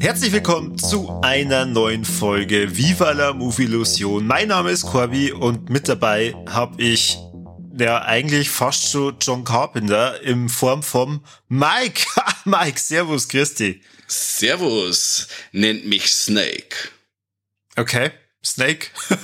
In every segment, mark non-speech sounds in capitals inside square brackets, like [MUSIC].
Herzlich willkommen zu einer neuen Folge Viva la Movie Illusion. Mein Name ist Corby und mit dabei habe ich ja eigentlich fast schon John Carpenter in Form vom Mike. [LAUGHS] Mike, servus, Christi. Servus, nennt mich Snake. Okay. Snake. [LAUGHS]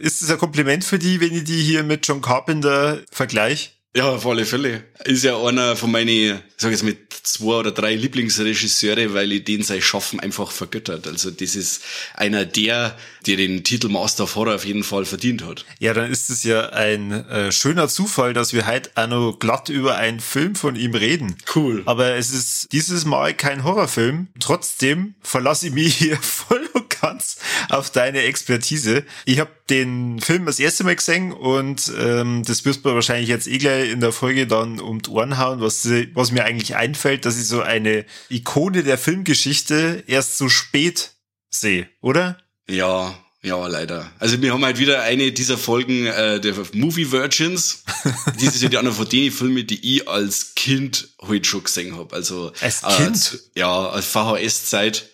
ist es ein Kompliment für die, wenn ich die hier mit John Carpenter vergleiche? Ja, auf alle Fälle. Ist ja einer von meinen, sag ich jetzt mit zwei oder drei Lieblingsregisseure, weil ich den sein Schaffen einfach vergöttert. Also das ist einer der, der den Titel Master of Horror auf jeden Fall verdient hat. Ja, dann ist es ja ein äh, schöner Zufall, dass wir heute auch noch glatt über einen Film von ihm reden. Cool. Aber es ist dieses Mal kein Horrorfilm. Trotzdem verlasse ich mich hier [LAUGHS] voll ganz auf deine Expertise. Ich habe den Film das erste Mal gesehen und ähm, das wirst du wahrscheinlich jetzt eh gleich in der Folge dann um die Ohren hauen, was, was mir eigentlich einfällt, dass ich so eine Ikone der Filmgeschichte erst so spät sehe, oder? Ja, ja, leider. Also wir haben halt wieder eine dieser Folgen äh, der Movie Virgins. [LAUGHS] Dies ist ja die andere von den Filmen, die ich als Kind heute schon gesehen habe. Also als Kind? Äh, ja, als VHS-Zeit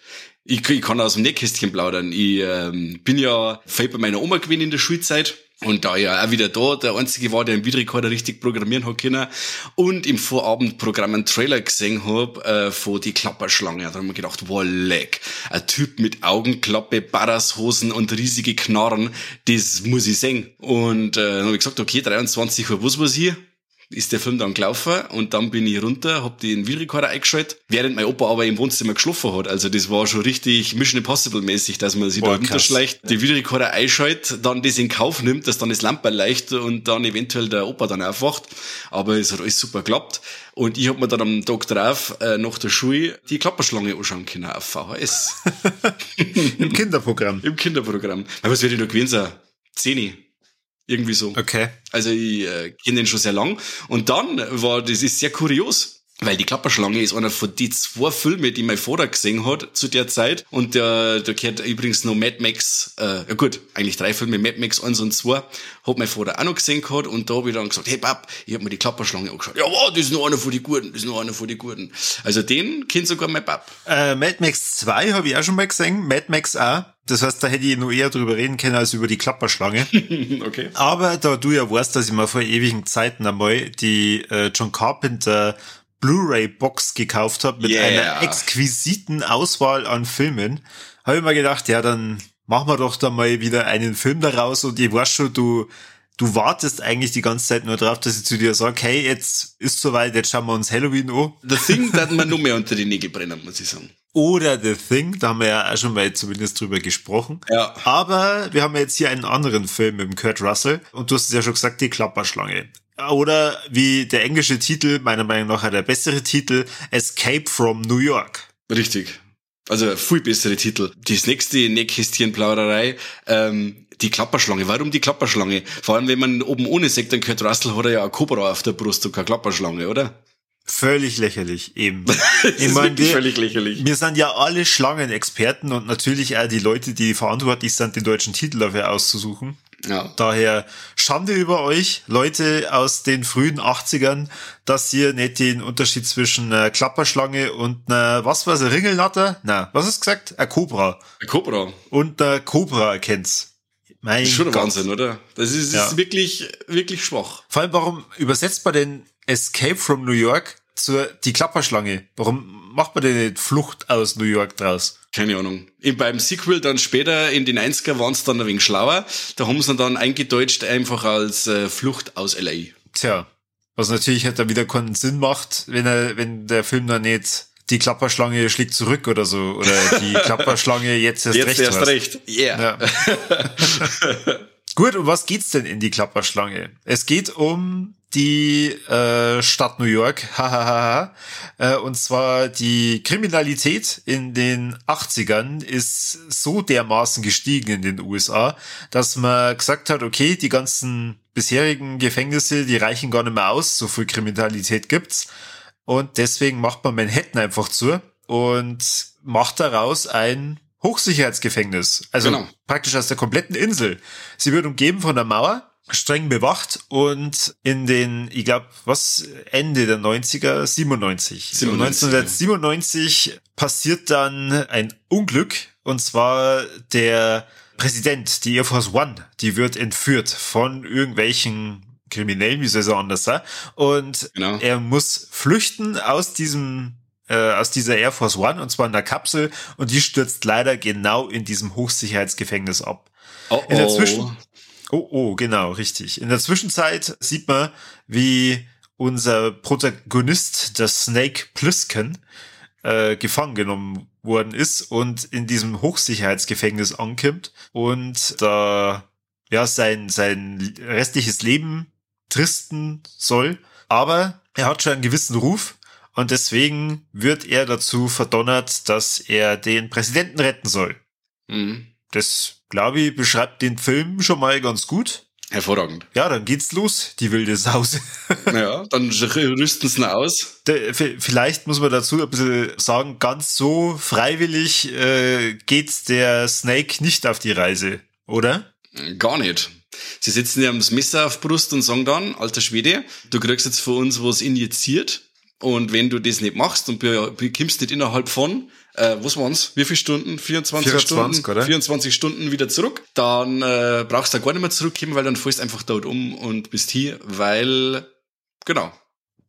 ich, ich kann aus dem Nähkästchen plaudern. Ich ähm, bin ja viel bei meiner Oma gewesen in der Schulzeit. Und da ja auch wieder da der Einzige war, der im Videorekorder richtig programmieren hat können und im Vorabendprogramm einen Trailer gesehen hab äh, von die Klapperschlange. Da haben wir gedacht, wow, leck. Ein Typ mit Augenklappe, Barrashosen und riesige Knarren, das muss ich sehen. Und äh, dann habe ich gesagt, okay, 23 Uhr, was was hier? Ist der Film dann gelaufen und dann bin ich runter, hab den Videorekorder eingeschaltet, während mein Opa aber im Wohnzimmer geschlafen hat. Also das war schon richtig Mission Impossible mäßig, dass man sich Boah, da runterschleicht, die Videorekorder einschaltet, dann das in Kauf nimmt, dass dann das Lampe leuchtet und dann eventuell der Opa dann aufwacht. Aber es hat alles super geklappt. Und ich hab mir dann am Tag drauf äh, nach der Schule die Klapperschlange anschauen können auf VHS. [LAUGHS] Im Kinderprogramm. Im Kinderprogramm. Was wird ich noch gewesen sein? Zehni. Irgendwie so. Okay. Also ich äh, kenne den schon sehr lang. Und dann war, das ist sehr kurios. Weil die Klapperschlange ist einer von die zwei Filme, die mein Vater gesehen hat zu der Zeit. Und der, der gehört übrigens noch Mad Max, äh, ja gut, eigentlich drei Filme, Mad Max 1 und 2, hat mein Vater auch noch gesehen gehabt. Und da habe ich dann gesagt, hey Pap, ich hab mir die Klapperschlange angeschaut. Ja, wow, das ist nur einer von die Guten, das ist nur einer von die Guten. Also den kennt sogar mein Pap. Äh, Mad Max 2 habe ich auch schon mal gesehen, Mad Max auch. Das heißt, da hätte ich nur eher drüber reden können als über die Klapperschlange. [LAUGHS] okay. Aber da du ja weißt, dass ich mal vor ewigen Zeiten einmal die äh, John Carpenter Blu-ray-Box gekauft habe mit yeah. einer exquisiten Auswahl an Filmen, habe ich mir gedacht, ja, dann machen wir doch da mal wieder einen Film daraus und ich weiß schon, du du wartest eigentlich die ganze Zeit nur drauf, dass ich zu dir sage, hey, jetzt ist soweit, jetzt schauen wir uns Halloween an. The Thing, da hat man nur mehr unter die Nägel brennen, muss ich sagen. Oder The Thing, da haben wir ja auch schon mal zumindest drüber gesprochen. Ja. Aber wir haben jetzt hier einen anderen Film mit Kurt Russell und du hast es ja schon gesagt, die Klapperschlange. Oder wie der englische Titel, meiner Meinung nach der bessere Titel, Escape from New York. Richtig. Also viel bessere Titel. Das nächste Nähkästchenplauderei, ähm, die Klapperschlange. Warum die Klapperschlange? Vor allem, wenn man oben ohne sagt, dann Kurt Russell hat er ja ein Cobra auf der Brust und keine Klapperschlange, oder? Völlig lächerlich, eben. [LAUGHS] ich meine, wir, völlig lächerlich. Wir sind ja alle Schlangenexperten und natürlich auch die Leute, die verantwortlich sind, den deutschen Titel dafür auszusuchen. Ja. Daher Schande über euch, Leute aus den frühen 80ern, dass ihr nicht den Unterschied zwischen einer Klapperschlange und einer, was war's, eine Ringelnatter? Na, was ist gesagt? Ein Cobra. Ein Cobra. Und der Cobra erkennt's. Mein das ist schon ein Wahnsinn, oder? Das ist, das ja. ist wirklich, wirklich schwach. Vor allem, warum übersetzt man den Escape from New York zur die Klapperschlange? Warum macht man denn nicht Flucht aus New York draus? Keine Ahnung. beim Sequel dann später in den 90er waren es dann ein wenig schlauer. Da haben sie dann eingedeutscht einfach als äh, Flucht aus LA. Tja, was natürlich halt dann wieder keinen Sinn macht, wenn er, wenn der Film dann nicht die Klapperschlange schlägt zurück oder so. Oder die [LAUGHS] Klapperschlange jetzt erst jetzt recht. Jetzt erst recht. Yeah. Ja. [LAUGHS] Gut, um was geht's denn in die Klapperschlange? Es geht um die äh, Stadt New York. [LAUGHS] Hahaha. äh, und zwar die Kriminalität in den 80ern ist so dermaßen gestiegen in den USA, dass man gesagt hat, okay, die ganzen bisherigen Gefängnisse, die reichen gar nicht mehr aus, so viel Kriminalität gibt's. Und deswegen macht man Manhattan einfach zu und macht daraus ein Hochsicherheitsgefängnis. Also genau. praktisch aus der kompletten Insel. Sie wird umgeben von der Mauer, streng bewacht und in den, ich glaube, was, Ende der 90er, 97. 97 1997 ja. passiert dann ein Unglück und zwar der Präsident, die Air Force One, die wird entführt von irgendwelchen Kriminellen, wie soll es anders sein? Und genau. er muss flüchten aus diesem äh, aus dieser Air Force One und zwar in der Kapsel und die stürzt leider genau in diesem Hochsicherheitsgefängnis ab. Oh, oh. In der Zwischen oh, oh, genau, richtig. In der Zwischenzeit sieht man, wie unser Protagonist, der Snake Plissken, äh, gefangen genommen worden ist und in diesem Hochsicherheitsgefängnis ankommt und da ja sein sein restliches Leben tristen soll, aber er hat schon einen gewissen Ruf und deswegen wird er dazu verdonnert, dass er den Präsidenten retten soll. Mhm. Das, glaube ich, beschreibt den Film schon mal ganz gut. Hervorragend. Ja, dann geht's los, die wilde Sause. [LAUGHS] Ja, dann rüsten sie aus. vielleicht muss man dazu ein bisschen sagen, ganz so freiwillig äh, geht der Snake nicht auf die Reise, oder? Gar nicht. Sie sitzen ja am Messer auf Brust und sagen dann, alter Schwede, du kriegst jetzt von uns was injiziert und wenn du das nicht machst und bekommst nicht innerhalb von, äh, was waren's? Wie viele Stunden? 24, 24 Stunden? Oder? 24 Stunden wieder zurück. Dann äh, brauchst du gar nicht mehr zurückkommen, weil dann fällst einfach dort um und bist hier, weil, genau.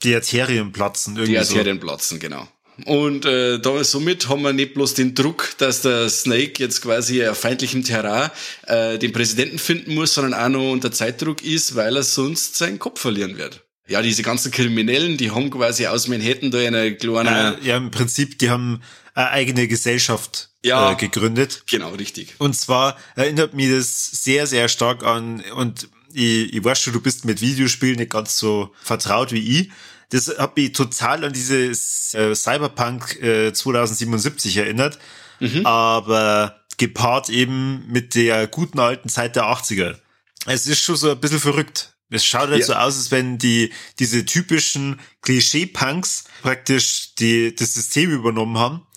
Die Arterien platzen irgendwie. Die Arterien so. platzen, genau. Und äh, da somit haben wir nicht bloß den Druck, dass der Snake jetzt quasi auf feindlichem Terrain äh, den Präsidenten finden muss, sondern auch noch unter Zeitdruck ist, weil er sonst seinen Kopf verlieren wird ja, diese ganzen Kriminellen, die haben quasi aus Manhattan da eine kleine... Äh, ja, im Prinzip, die haben eine eigene Gesellschaft ja, äh, gegründet. Genau, richtig. Und zwar erinnert mich das sehr, sehr stark an, und ich, ich weiß schon, du bist mit Videospielen nicht ganz so vertraut wie ich. Das hat mich total an dieses äh, Cyberpunk äh, 2077 erinnert, mhm. aber gepaart eben mit der guten alten Zeit der 80er. Es ist schon so ein bisschen verrückt. Es schaut halt ja. so aus, als wenn die, diese typischen Klischee-Punks praktisch die, das System übernommen haben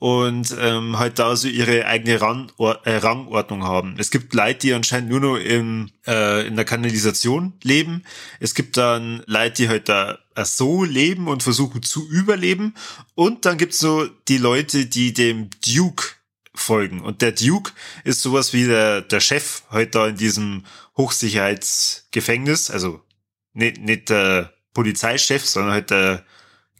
und ähm, halt da so ihre eigene Rang, äh, Rangordnung haben. Es gibt Leute, die anscheinend nur noch im, äh, in der Kanalisation leben. Es gibt dann Leute, die halt da so leben und versuchen zu überleben. Und dann gibt's so die Leute, die dem Duke folgen. Und der Duke ist sowas wie der, der Chef heute da in diesem Hochsicherheitsgefängnis. Also nicht, nicht der Polizeichef, sondern halt der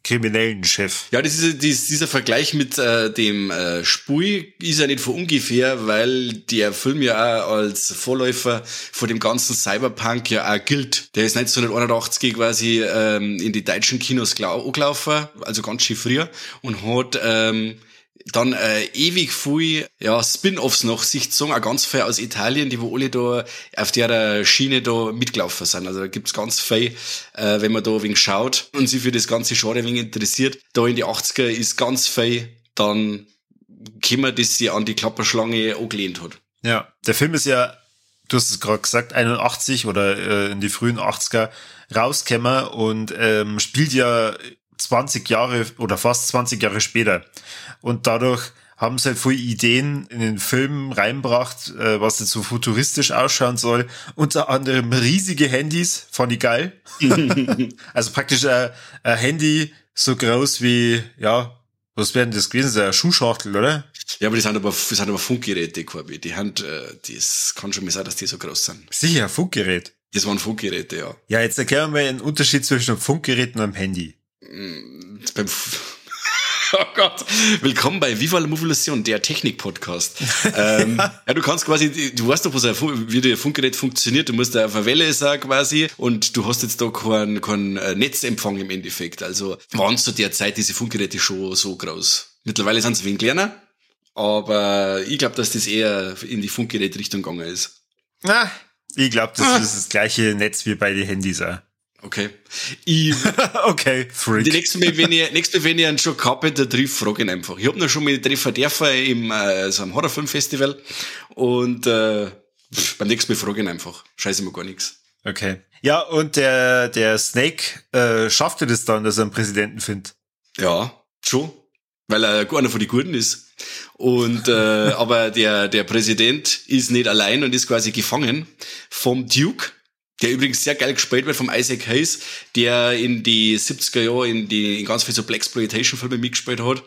kriminellen Chef. Ja, das ist, das, dieser Vergleich mit äh, dem äh, Spui ist ja nicht von ungefähr, weil der Film ja auch als Vorläufer von dem ganzen Cyberpunk ja auch gilt. Der ist 1981 quasi ähm, in die deutschen Kinos gelaufen, also ganz schön früher, und hat ähm, dann äh, ewig viel ja, Spin-offs noch sich gezogen, auch ganz viel aus Italien, die wo alle da auf der Schiene da mitgelaufen sind. Also da gibt's ganz viel, äh, wenn man da ein wenig schaut und sich für das ganze Genre wenig interessiert. Da in die 80er ist ganz viel dann Kimmer, das sie an die Klapperschlange angelehnt hat. Ja, der Film ist ja, du hast es gerade gesagt, 81 oder äh, in die frühen 80er rausgekommen und ähm, spielt ja 20 Jahre oder fast 20 Jahre später. Und dadurch haben sie halt viele Ideen in den Film reinbracht, äh, was jetzt so futuristisch ausschauen soll. Unter anderem riesige Handys, fand ich geil. [LAUGHS] also praktisch ein, ein Handy so groß wie, ja, was werden das gewesen sein? Eine Schuhschachtel, oder? Ja, aber die sind aber, das sind aber Funkgeräte, Corby. Die Hand, äh, das kann schon mal sein, dass die so groß sind. Sicher, Funkgerät. Das waren Funkgeräte, ja. Ja, jetzt erklären wir den Unterschied zwischen einem Funkgerät und einem Handy. Mm, beim [LAUGHS] Oh Gott. Willkommen bei Viva la Movolution, der Technik-Podcast. ähm, [LAUGHS] ja, du kannst quasi, du weißt doch, wie der Funkgerät funktioniert. Du musst da auf einer Welle sein quasi und du hast jetzt da keinen kein äh, Netzempfang im Endeffekt. Also waren zu der Zeit diese Funkgeräte schon so groß. Mittlerweile sind sie wenig kleiner, aber ich glaube, dass das eher in die Funkgerätrichtung gegangen ist. Na, ich glaube, das ah. ist das gleiche Netz wie bei den Handys auch. Okay. Ich, [LAUGHS] okay, Freak. Die nächste Mal, wenn ich, nächste Mal, wenn ich einen Joe Carpenter treffe, frage ihn einfach. Ich hab noch schon mal treffen dürfen im, äh, so einem Horrorfilmfestival und, äh, pff, beim nächsten Mal frage ihn einfach. Scheiße mir gar nichts. Okay. Ja, und der, der Snake, äh, schaffte das dann, dass er einen Präsidenten findet? Ja, schon. Weil er einer von den Guten ist. Und äh, [LAUGHS] aber der, der Präsident ist nicht allein und ist quasi gefangen vom Duke, der übrigens sehr geil gespielt wird vom Isaac Hayes, der in die 70er Jahre in die in ganz viel so Blaxploitation-Filme mitgespielt hat.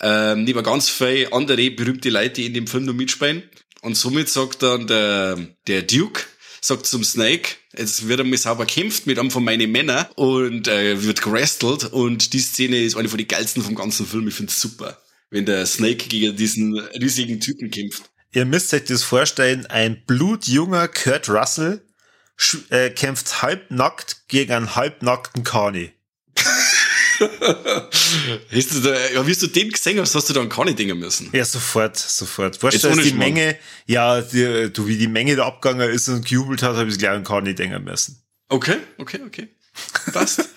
Ähm, neben ganz viele andere berühmte Leute, die in dem Film noch mitspielen. Und somit sagt dann der, der Duke, sagt zum Snake, jetzt wird einmal sauber kämpft mit einem von meinen Männern und äh, wird gerestelt und die Szene ist eine von den geilsten vom ganzen Film. Ich find's super, wenn der Snake gegen diesen riesigen Typen kämpft. Ihr müsst euch das vorstellen, ein blutjunger Kurt Russell äh, kämpft halbnackt gegen einen halbnackten Kani. [LAUGHS] hast du da, ja, wie du den gesehen hast, hast du dann keine Dinge müssen. Ja, sofort, sofort. Weißt du, die Menge, ja, die, du, wie die Menge da abgegangen ist und gejubelt hat, habe ich gleich an keine denken müssen. Okay, okay, okay. Passt. [LAUGHS]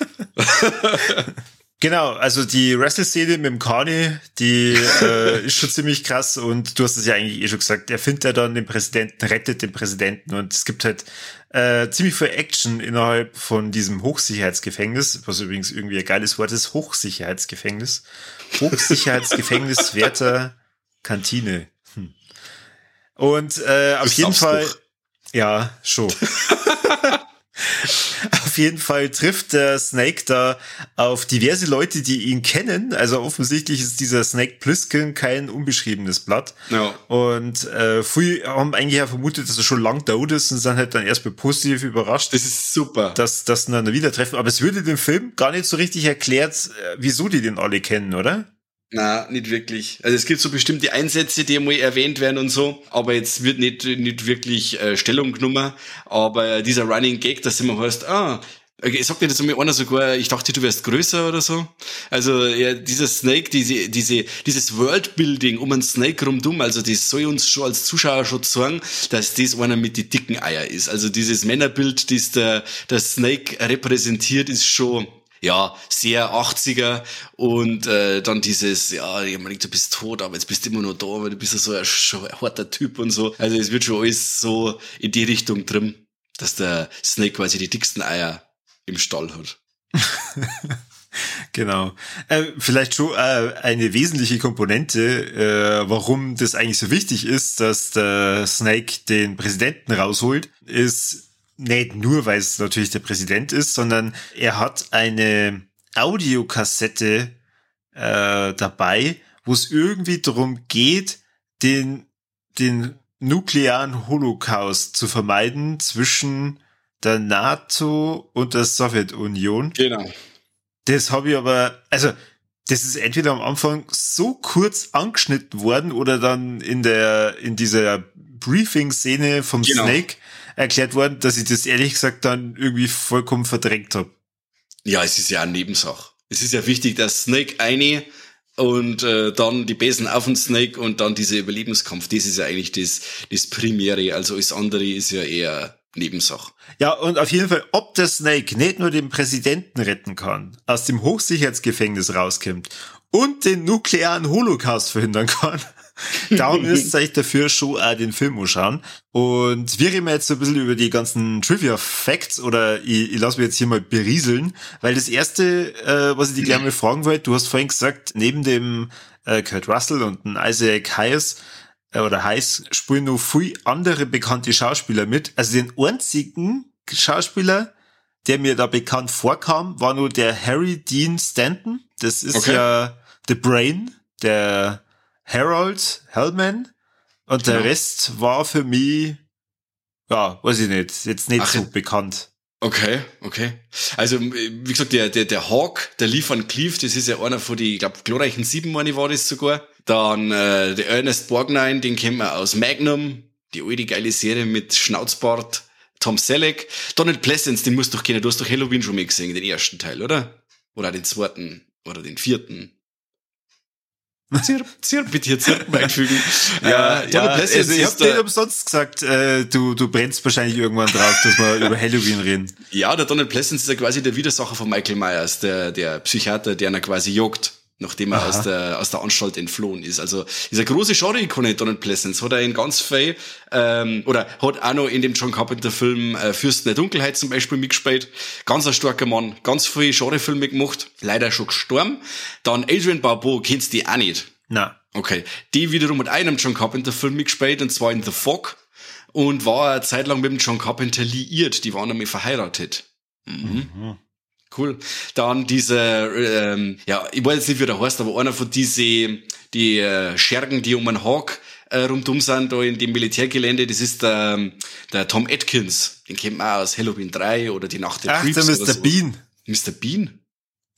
Genau, also die Wrestle-Szene mit dem Kani, die äh, ist schon ziemlich krass und du hast es ja eigentlich eh schon gesagt, er findet ja dann den Präsidenten, rettet den Präsidenten und es gibt halt äh, ziemlich viel Action innerhalb von diesem Hochsicherheitsgefängnis, was übrigens irgendwie ein geiles Wort ist, Hochsicherheitsgefängnis. Hochsicherheitsgefängnis Werter [LAUGHS] Kantine. Hm. Und äh, auf jeden Fall, ja, schon. [LAUGHS] Auf jeden Fall trifft der Snake da auf diverse Leute, die ihn kennen. Also offensichtlich ist dieser Snake Plissken kein unbeschriebenes Blatt. Ja. Und äh, viele haben eigentlich ja vermutet, dass er schon lang tot ist und sind halt dann erstmal positiv überrascht. Das ist super. Dass das dann wieder treffen. Aber es würde dem Film gar nicht so richtig erklärt, äh, wieso die den alle kennen, oder? Na, nicht wirklich. Also es gibt so bestimmte Einsätze, die einmal erwähnt werden und so, aber jetzt wird nicht, nicht wirklich äh, Stellung genommen. Aber dieser Running Gag, dass immer heißt, ah, ich sag dir das einmal einer sogar, ich dachte, du wärst größer oder so. Also ja, dieser Snake, diese, diese, dieses Worldbuilding um einen Snake rumdum, also das soll uns schon als Zuschauer schon sagen, dass das einer mit die dicken Eier ist. Also dieses Männerbild, das der, der Snake repräsentiert, ist schon ja, sehr 80er und äh, dann dieses, ja, ich meine, du bist tot, aber jetzt bist du immer noch da, weil du bist ja so ein, schon ein harter Typ und so. Also es wird schon alles so in die Richtung drin, dass der Snake quasi die dicksten Eier im Stall hat. [LAUGHS] genau. Äh, vielleicht schon äh, eine wesentliche Komponente, äh, warum das eigentlich so wichtig ist, dass der Snake den Präsidenten rausholt, ist nicht nur, weil es natürlich der Präsident ist, sondern er hat eine Audiokassette äh, dabei, wo es irgendwie darum geht, den, den nuklearen Holocaust zu vermeiden zwischen der NATO und der Sowjetunion. Genau. Das habe ich aber, also das ist entweder am Anfang so kurz angeschnitten worden oder dann in der in dieser Briefing-Szene vom genau. Snake erklärt worden, dass ich das ehrlich gesagt dann irgendwie vollkommen verdrängt habe. Ja, es ist ja eine Nebensache. Es ist ja wichtig, dass Snake eine und äh, dann die Besen auf den Snake und dann dieser Überlebenskampf. Das ist ja eigentlich das, das Primäre. Also alles andere ist ja eher Nebensache. Ja, und auf jeden Fall, ob der Snake nicht nur den Präsidenten retten kann, aus dem Hochsicherheitsgefängnis rauskommt und den nuklearen Holocaust verhindern kann, Darum ihr euch dafür schon auch den Film anschauen. Und wir reden jetzt so ein bisschen über die ganzen Trivia-Facts oder ich, ich lasse mich jetzt hier mal berieseln, weil das erste, äh, was ich dich gleich mal fragen wollte, du hast vorhin gesagt, neben dem äh, Kurt Russell und dem Isaac Hayes äh, oder Hayes spielen noch viel andere bekannte Schauspieler mit. Also den einzigen Schauspieler, der mir da bekannt vorkam, war nur der Harry Dean Stanton. Das ist okay. ja The Brain, der Harold Hellman und der genau. Rest war für mich, ja, weiß ich nicht, jetzt nicht Ach, so bekannt. Okay, okay. Also, wie gesagt, der, der, der Hawk, der Lee van Cleef, das ist ja einer von die, ich glaube, glorreichen sieben meine war das sogar. Dann äh, der Ernest Borgnine, den kennen wir aus Magnum, die alte geile Serie mit Schnauzbart, Tom Selleck. Donald Pleasence, den musst du doch kennen, du hast doch Halloween schon mal gesehen, den ersten Teil, oder? Oder den zweiten, oder den vierten. Zirp, zirp, bitte hier Zirp einfügen. [LAUGHS] Ja, äh, ja also ich hab dir umsonst gesagt, äh, du, du brennst wahrscheinlich irgendwann drauf, dass wir [LAUGHS] über Halloween reden. Ja, der Donald Pleasence ist ja quasi der Widersacher von Michael Myers, der, der Psychiater, der ihn quasi jagt nachdem er aus der, aus der Anstalt entflohen ist. Also eine große Genre-Ikone, Donald Pleasence. Hat er in ganz viel, ähm, oder hat auch noch in dem John Carpenter-Film äh, Fürsten der Dunkelheit zum Beispiel mitgespielt. Ganz ein starker Mann, ganz viele Genre-Filme gemacht, leider schon gestorben. Dann Adrian Barbeau, kennst du die auch nicht? Na. Okay. Die wiederum hat einem John Carpenter-Film mitgespielt, und zwar in The Fog. Und war eine Zeit lang mit dem John Carpenter liiert. Die waren nämlich verheiratet. Mhm. mhm. Cool. Dann diese, ähm, ja, ich weiß jetzt nicht, wie der heißt, aber einer von diese, die äh, Schergen, die um einen Hawk äh, rundum sind, da in dem Militärgelände, das ist der, der Tom Atkins. Den kennt man auch aus Halloween 3 oder die Nacht der Ach, Creeps. der Mr. Bean. Mr. Bean?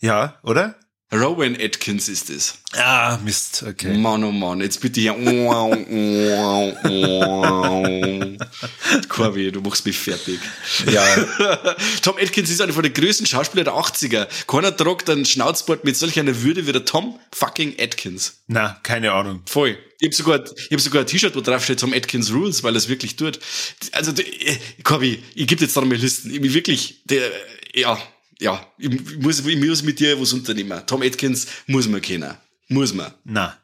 Ja, oder? Rowan Atkins ist es. Ah, Mist, okay. Mann, oh Mann, jetzt bitte hier. [LAUGHS] Corby, du machst mich fertig. Ja. [LAUGHS] Tom Atkins ist einer von den größten Schauspielern der 80er. Keiner tragt einen Schnauzbart mit solch einer Würde wie der Tom fucking Atkins. Na, keine Ahnung. Voll. Ich habe sogar, ich hab sogar ein T-Shirt, wo drauf steht Tom Atkins Rules, weil er es wirklich tut. Also, Corby, ich gebe jetzt noch mal Listen. Ich wirklich, der, ja, ja, ich muss, ich muss mit dir was unternehmen. Tom Atkins muss man kennen. Muss man. Na.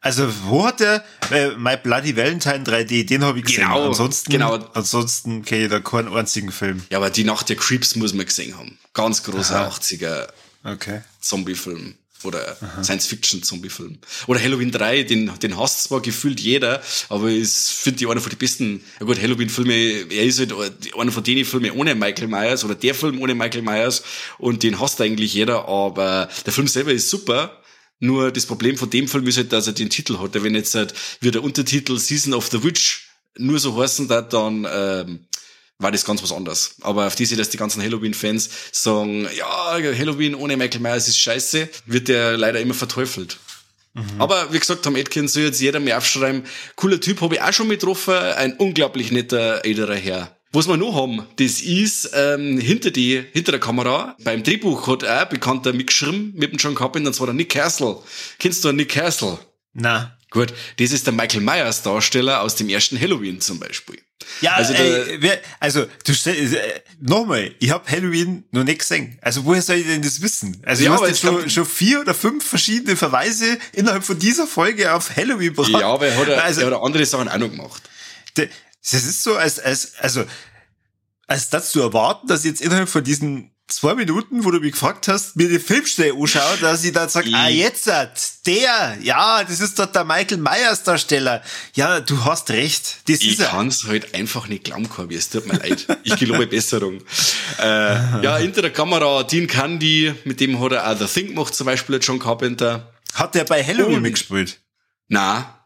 Also, wo hat der äh, My Bloody Valentine 3D, den habe ich gesehen. Genau, ansonsten, genau. ansonsten kenne ich da keinen einzigen Film. Ja, aber die Nacht der Creeps muss man gesehen haben. Ganz großer Aha. 80er okay. Zombie-Film oder Science-Fiction-Zombie-Film. Oder Halloween 3, den, den hasst zwar gefühlt jeder, aber ist, finde ich, einer von den besten, ja gut, Halloween-Filme, er ist halt einer von denen Filme ohne Michael Myers oder der Film ohne Michael Myers und den hasst eigentlich jeder, aber der Film selber ist super. Nur das Problem von dem Film ist halt, dass er den Titel hat. Wenn jetzt halt wie der Untertitel Season of the Witch nur so heißen darf, dann ähm, war das ganz was anderes. Aber auf diese, dass die ganzen Halloween-Fans sagen, ja, Halloween ohne Michael Myers ist scheiße, wird der leider immer verteufelt. Mhm. Aber wie gesagt, Tom Atkins soll jetzt jeder mehr aufschreiben. Cooler Typ, habe ich auch schon mit getroffen. Ein unglaublich netter älterer Herr. Was wir noch haben, das ist ähm, hinter die hinter der Kamera. Beim Drehbuch hat auch ein Bekannter mitgeschrieben mit dem John Carpenter, und zwar der Nick Castle. Kennst du Nick Castle? Na. Gut, das ist der Michael Myers Darsteller aus dem ersten Halloween zum Beispiel. Ja, also, ey, wer, also du äh, nochmal, ich habe Halloween noch nicht gesehen. Also woher soll ich denn das wissen? Also ja, du hast jetzt schon, schon vier oder fünf verschiedene Verweise innerhalb von dieser Folge auf Halloween gebracht. Ja, aber er hat, also, er hat andere Sachen auch noch gemacht. Das ist so, als, als, also, als das zu erwarten, dass jetzt innerhalb von diesen zwei Minuten, wo du mich gefragt hast, mir die Filmstelle anschaue, dass ich dann sage, ah, jetzt hat der, ja, das ist doch der Michael Myers Darsteller. Ja, du hast recht, das ich ist er. Ich kann's halt einfach nicht glauben, Corby, es tut mir leid. Ich gelobe Besserung. Äh, ja, hinter der Kamera Dean Candy, mit dem hat er auch The Thing gemacht, zum Beispiel John Carpenter. Hat der bei Halloween Und, mitgespielt? Na,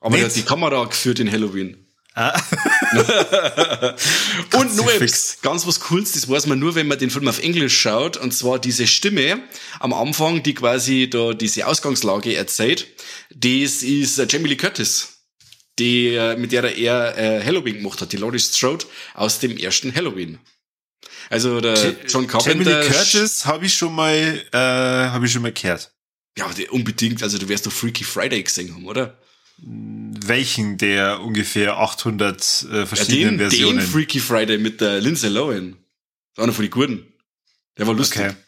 aber nicht? er hat die Kamera geführt in Halloween. Ah. [LAUGHS] [LAUGHS] und nur etwas, ganz was Cooles, das weiß man nur, wenn man den Film auf Englisch schaut, und zwar diese Stimme am Anfang, die quasi da diese Ausgangslage erzählt, das ist äh, Jamie Lee Curtis, die, äh, mit der er äh, Halloween gemacht hat, die Laurie Strode aus dem ersten Halloween. Also der John Carpenter. Jamie Lee Curtis habe ich schon mal, äh, habe ich schon mal gehört. Ja, unbedingt, also du wirst doch Freaky Friday gesehen haben, oder? Welchen der ungefähr 800 äh, verschiedenen ja, den, Versionen? Den Freaky Friday mit der Lindsay Lohan. Das einer von den Guten. Der war lustig. Okay. [LAUGHS]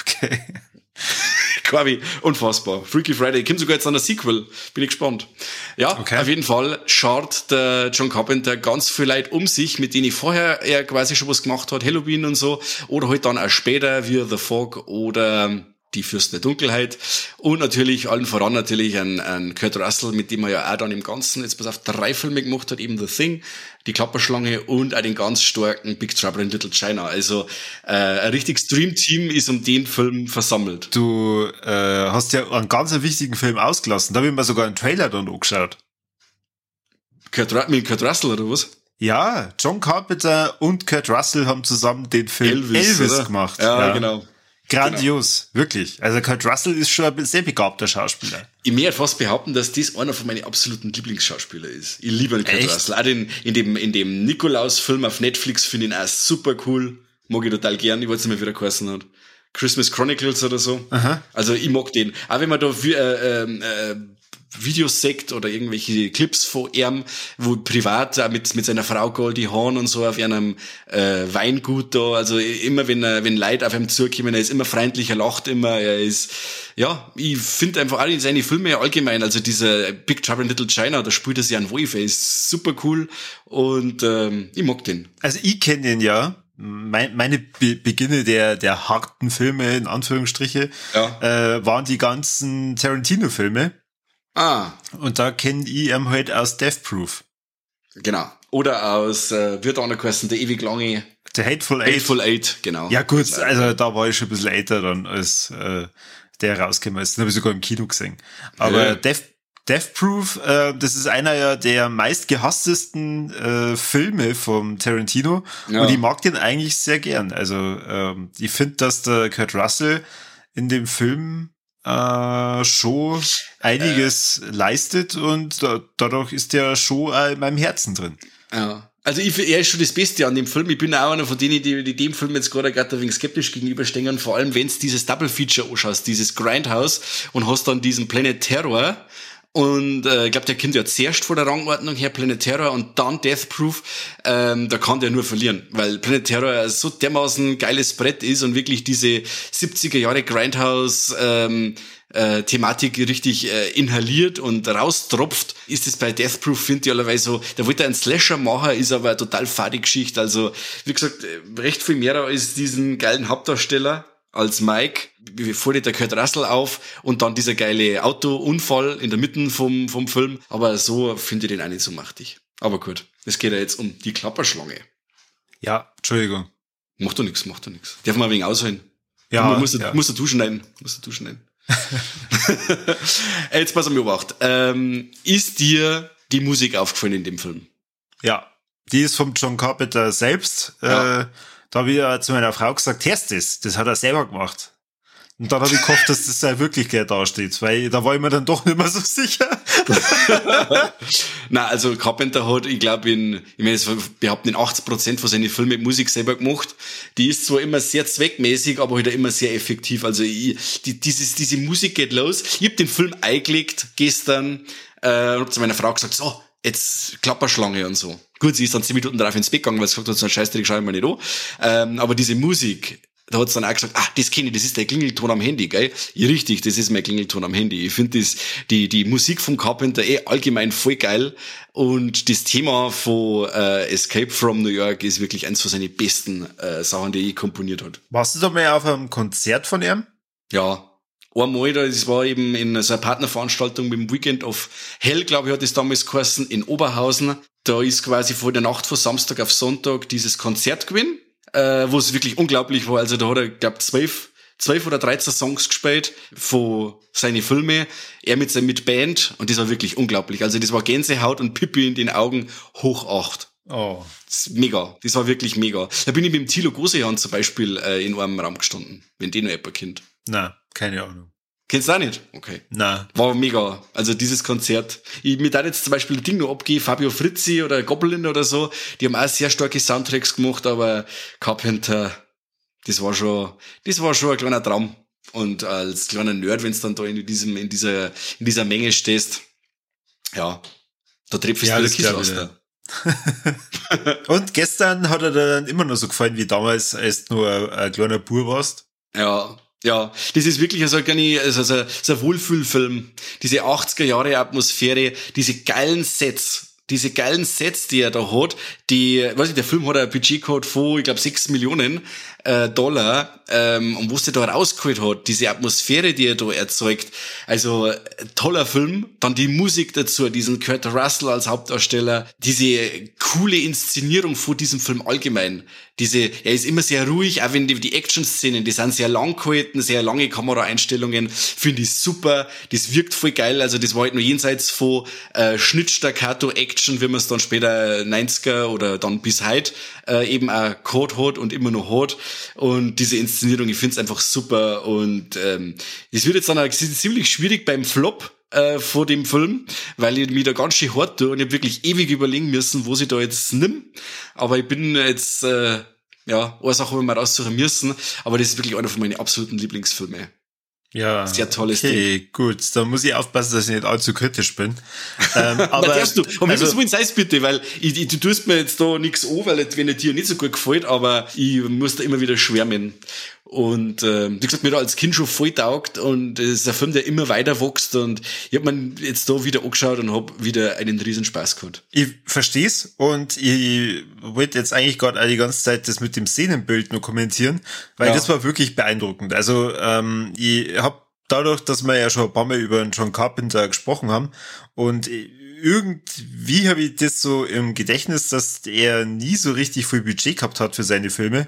Okay. [LAUGHS] Quasi unfassbar. Freaky Friday. Kommt sogar jetzt an der Sequel. Bin ich gespannt. Ja, okay. auf jeden Fall schaut der John Carpenter ganz viel Leid um sich, mit denen ich vorher er quasi schon was gemacht hat, Halloween und so. Oder halt dann auch später wie The Fog oder die Fürsten der Dunkelheit und natürlich allen voran natürlich ein, ein Kurt Russell, mit dem er ja auch dann im Ganzen jetzt bis auf drei Filme gemacht hat, eben The Thing, die Klapperschlange und auch den ganz starken Big Trouble in Little China. Also äh, ein richtiges Dream-Team ist um den Film versammelt. Du äh, hast ja einen ganz wichtigen Film ausgelassen, da habe ich mir sogar einen Trailer dann angeschaut. Kurt, mit Kurt Russell oder was? Ja, John Carpenter und Kurt Russell haben zusammen den Film Elvis, Elvis gemacht. Ja, ja, genau. Grandios, genau. wirklich. Also Kurt Russell ist schon ein sehr begabter Schauspieler. Ich möchte fast behaupten, dass das einer von meinen absoluten Lieblingsschauspieler ist. Ich liebe Kurt Echt? Russell. Auch den, in dem, in dem Nikolaus-Film auf Netflix finde ich ihn auch super cool. Mag ich total gern. Ich weiß nicht mehr, wie der geheißen hat. Christmas Chronicles oder so. Aha. Also ich mag den. Auch wenn man da äh, äh, Videos sagt oder irgendwelche Clips von ihm, wo privat auch mit, mit seiner Frau Goldie Hawn und so auf einem äh, Weingut da, also immer wenn er, wenn Leute auf ihm zukommen, er ist immer freundlich, er lacht immer, er ist, ja, ich finde einfach alle seine Filme allgemein, also dieser Big Trouble in Little China, da spielt er sich an Wolf, er ist super cool und ähm, ich mag den. Also ich kenne den ja, mein, meine Be Beginne der, der harten Filme, in Anführungsstriche, ja. äh, waren die ganzen Tarantino-Filme. Ah. Und da kennen ich ihn halt aus Death Proof. Genau. Oder aus, äh, wird auch noch geheißen, der ewig lange. Der Hateful Eight. Hateful Eight, genau. Ja gut, also da war ich schon ein bisschen älter dann, als äh, der rausgekommen ist. Den habe ich sogar im Kino gesehen. Aber ja. Death, Death Proof, äh, das ist einer ja der meistgehasstesten äh, Filme vom Tarantino. Ja. Und ich mag den eigentlich sehr gern. Also ähm, ich finde, dass der Kurt Russell in dem Film äh, schon einiges äh. leistet und da, dadurch ist der schon in meinem Herzen drin. Ja. Also ich, er ist schon das Beste an dem Film. Ich bin auch einer von denen, die, die dem Film jetzt gerade gerade ein wenig skeptisch gegenüberstehen. Vor allem, wenn du dieses Double Feature anschaust, dieses Grindhouse und hast dann diesen Planet Terror. Und äh, ich glaube, der kommt ja zuerst vor der Rangordnung her, Planet Terror und dann Death Proof. Ähm, da kann der nur verlieren, weil Planet Terror so dermaßen geiles Brett ist und wirklich diese 70er Jahre Grindhouse ähm, äh, Thematik richtig äh, inhaliert und raustropft, ist es bei Death Proof, finde ich allerweise so, da wollte er einen Slasher machen, ist aber eine total fade Geschichte. Also, wie gesagt, äh, recht viel mehr als diesen geilen Hauptdarsteller als Mike, wie vorher der Kurt Russell auf und dann dieser geile Autounfall in der Mitte vom, vom Film. Aber so finde ich den auch nicht so machtig. Aber gut, es geht ja jetzt um die Klapperschlange. Ja, Entschuldigung. Macht doch nichts, macht doch nichts. Darf man wenig ausholen? Ja. Man muss, ja. muss du duschen nein. Muss du duschen nein. [LAUGHS] Jetzt pass auf mich beobacht. Ähm, ist dir die Musik aufgefallen in dem Film? Ja, die ist vom John Carpenter selbst. Ja. Äh, da habe ich ja zu meiner Frau gesagt, test das. Das hat er selber gemacht. Und dann habe ich gehofft, dass das in Wirklichkeit dasteht, weil da war ich mir dann doch nicht mehr so sicher. [LAUGHS] Na, also Carpenter hat, ich glaube, in, ich meine, behaupten in 80 Prozent von seinen Filmen mit Musik selber gemacht. Die ist zwar immer sehr zweckmäßig, aber halt immer sehr effektiv. Also ich, die, dieses, diese Musik geht los. Ich habe den Film eingelegt gestern äh, und hab zu meiner Frau gesagt, so, jetzt Klapperschlange und so. Gut, sie ist dann zehn Minuten darauf ins Bett gegangen, weil sie gesagt hat, so ein Scheißdreck schau ich mal nicht an. Ähm, aber diese Musik, da hat's dann auch gesagt, ah, das kenne ich, das ist der Klingelton am Handy, gell? Ja, richtig, das ist mein Klingelton am Handy. Ich finde das, die, die Musik vom Carpenter eh allgemein voll geil. Und das Thema von äh, Escape from New York ist wirklich eins von seinen besten äh, Sachen, die er komponiert hat. Warst du da mal auf einem Konzert von ihm? Ja, einmal, das war eben in so einer Partnerveranstaltung mit dem Weekend of Hell, glaube ich, hat es damals geheißen, in Oberhausen. Da ist quasi vor der Nacht von Samstag auf Sonntag dieses Konzert gewesen äh, wo es wirklich unglaublich war. Also da hat er, glaube zwölf, zwölf oder dreizehn Songs gespielt von seine Filme, er mit seinem mit Band und das war wirklich unglaublich. Also das war Gänsehaut und Pippi in den Augen hoch acht. Oh. Mega. Das war wirklich mega. Da bin ich mit dem Thilo Gosejan zum Beispiel äh, in einem Raum gestanden, wenn den noch jemand kennt. Na, keine Ahnung. Kennst du auch nicht? Okay. Na. War mega. Also dieses Konzert. Ich, mir da jetzt zum Beispiel ein Ding noch abgehen, Fabio Frizzi oder Goblin oder so, die haben auch sehr starke Soundtracks gemacht, aber Carpenter, das war schon, das war schon ein kleiner Traum. Und als kleiner Nerd, wenn du dann da in diesem, in dieser, in dieser Menge stehst, ja, da trifft es ja, wieder Kiss aus da. [LAUGHS] Und gestern hat er dann immer noch so gefallen wie damals, als du nur ein kleiner Bur warst. Ja, ja, das ist wirklich so, eine, also so, ein Wohlfühlfilm. Diese 80er Jahre Atmosphäre, diese geilen Sets, diese geilen Sets, die er da hat, die, weiß ich, der Film hat ein Budgetcode von, ich glaube, 6 Millionen äh, Dollar, ähm, und was der da rausgeholt hat, diese Atmosphäre, die er da erzeugt. Also, toller Film. Dann die Musik dazu, diesen Kurt Russell als Hauptdarsteller, diese coole Inszenierung von diesem Film allgemein. Diese, er ist immer sehr ruhig, auch wenn die, die Action-Szenen, die sind sehr lang gehalten, sehr lange Kameraeinstellungen, finde ich super. Das wirkt voll geil. Also, das war halt nur jenseits von äh, Schnittstaccato-Action, wie man es dann später 90er oder dann bis heute äh, eben auch Code hat und immer noch hat. Und diese Inszenierung, ich finde es einfach super. Und ähm, es wird jetzt dann auch ziemlich schwierig beim Flop äh, vor dem Film, weil ich mich da ganz schön hart tue und ich hab wirklich ewig überlegen müssen, wo sie da jetzt nimm. Aber ich bin jetzt äh, Ja, eine Sache, wir mal raussuchen müssen, aber das ist wirklich einer von meinen absoluten Lieblingsfilmen. Ja. Sehr tolles okay, Ding. gut. Da muss ich aufpassen, dass ich nicht allzu kritisch bin. ähm, [LAUGHS] aber, Na, du. Und also, wie sei bitte, weil ich, ich, du tust mir jetzt da nichts an, weil wenn dir nicht so gut gefällt, aber ich muss da immer wieder schwärmen. Und äh, wie gesagt, mir da als Kind schon voll taugt und es ist ein Film, der immer weiter wächst und ich habe mir jetzt da wieder angeschaut und habe wieder einen riesen Spaß gehabt. Ich versteh's und ich wollte jetzt eigentlich gerade die ganze Zeit das mit dem Szenenbild nur kommentieren, weil ja. das war wirklich beeindruckend. Also ähm, ich habe dadurch, dass wir ja schon ein paar Mal über John Carpenter gesprochen haben und irgendwie habe ich das so im Gedächtnis, dass er nie so richtig viel Budget gehabt hat für seine Filme.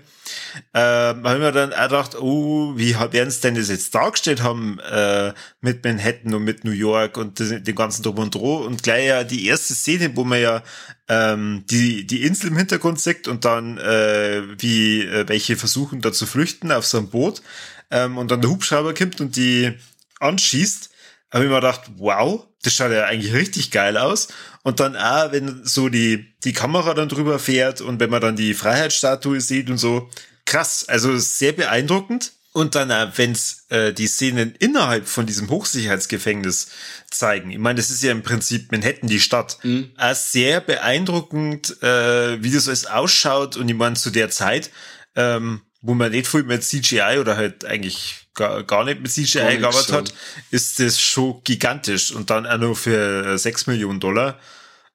Ähm, haben wir dann auch gedacht, oh, wie werden es denn das jetzt dargestellt haben äh, mit Manhattan und mit New York und dem ganzen Drum und Droh und gleich ja die erste Szene, wo man ja ähm, die die Insel im Hintergrund sieht und dann äh, wie äh, welche versuchen da zu flüchten auf so einem Boot ähm, und dann der Hubschrauber kommt und die anschießt habe ich mir gedacht, wow, das schaut ja eigentlich richtig geil aus. Und dann auch, wenn so die, die Kamera dann drüber fährt und wenn man dann die Freiheitsstatue sieht und so, krass, also sehr beeindruckend. Und dann, wenn es äh, die Szenen innerhalb von diesem Hochsicherheitsgefängnis zeigen, ich meine, das ist ja im Prinzip Manhattan, die Stadt, mhm. äh, sehr beeindruckend, äh, wie das alles ausschaut. Und ich meine, zu der Zeit, ähm, wo man nicht viel mit CGI oder halt eigentlich gar, gar nicht mit CGI gearbeitet hat, ist das schon gigantisch. Und dann auch nur für 6 Millionen Dollar.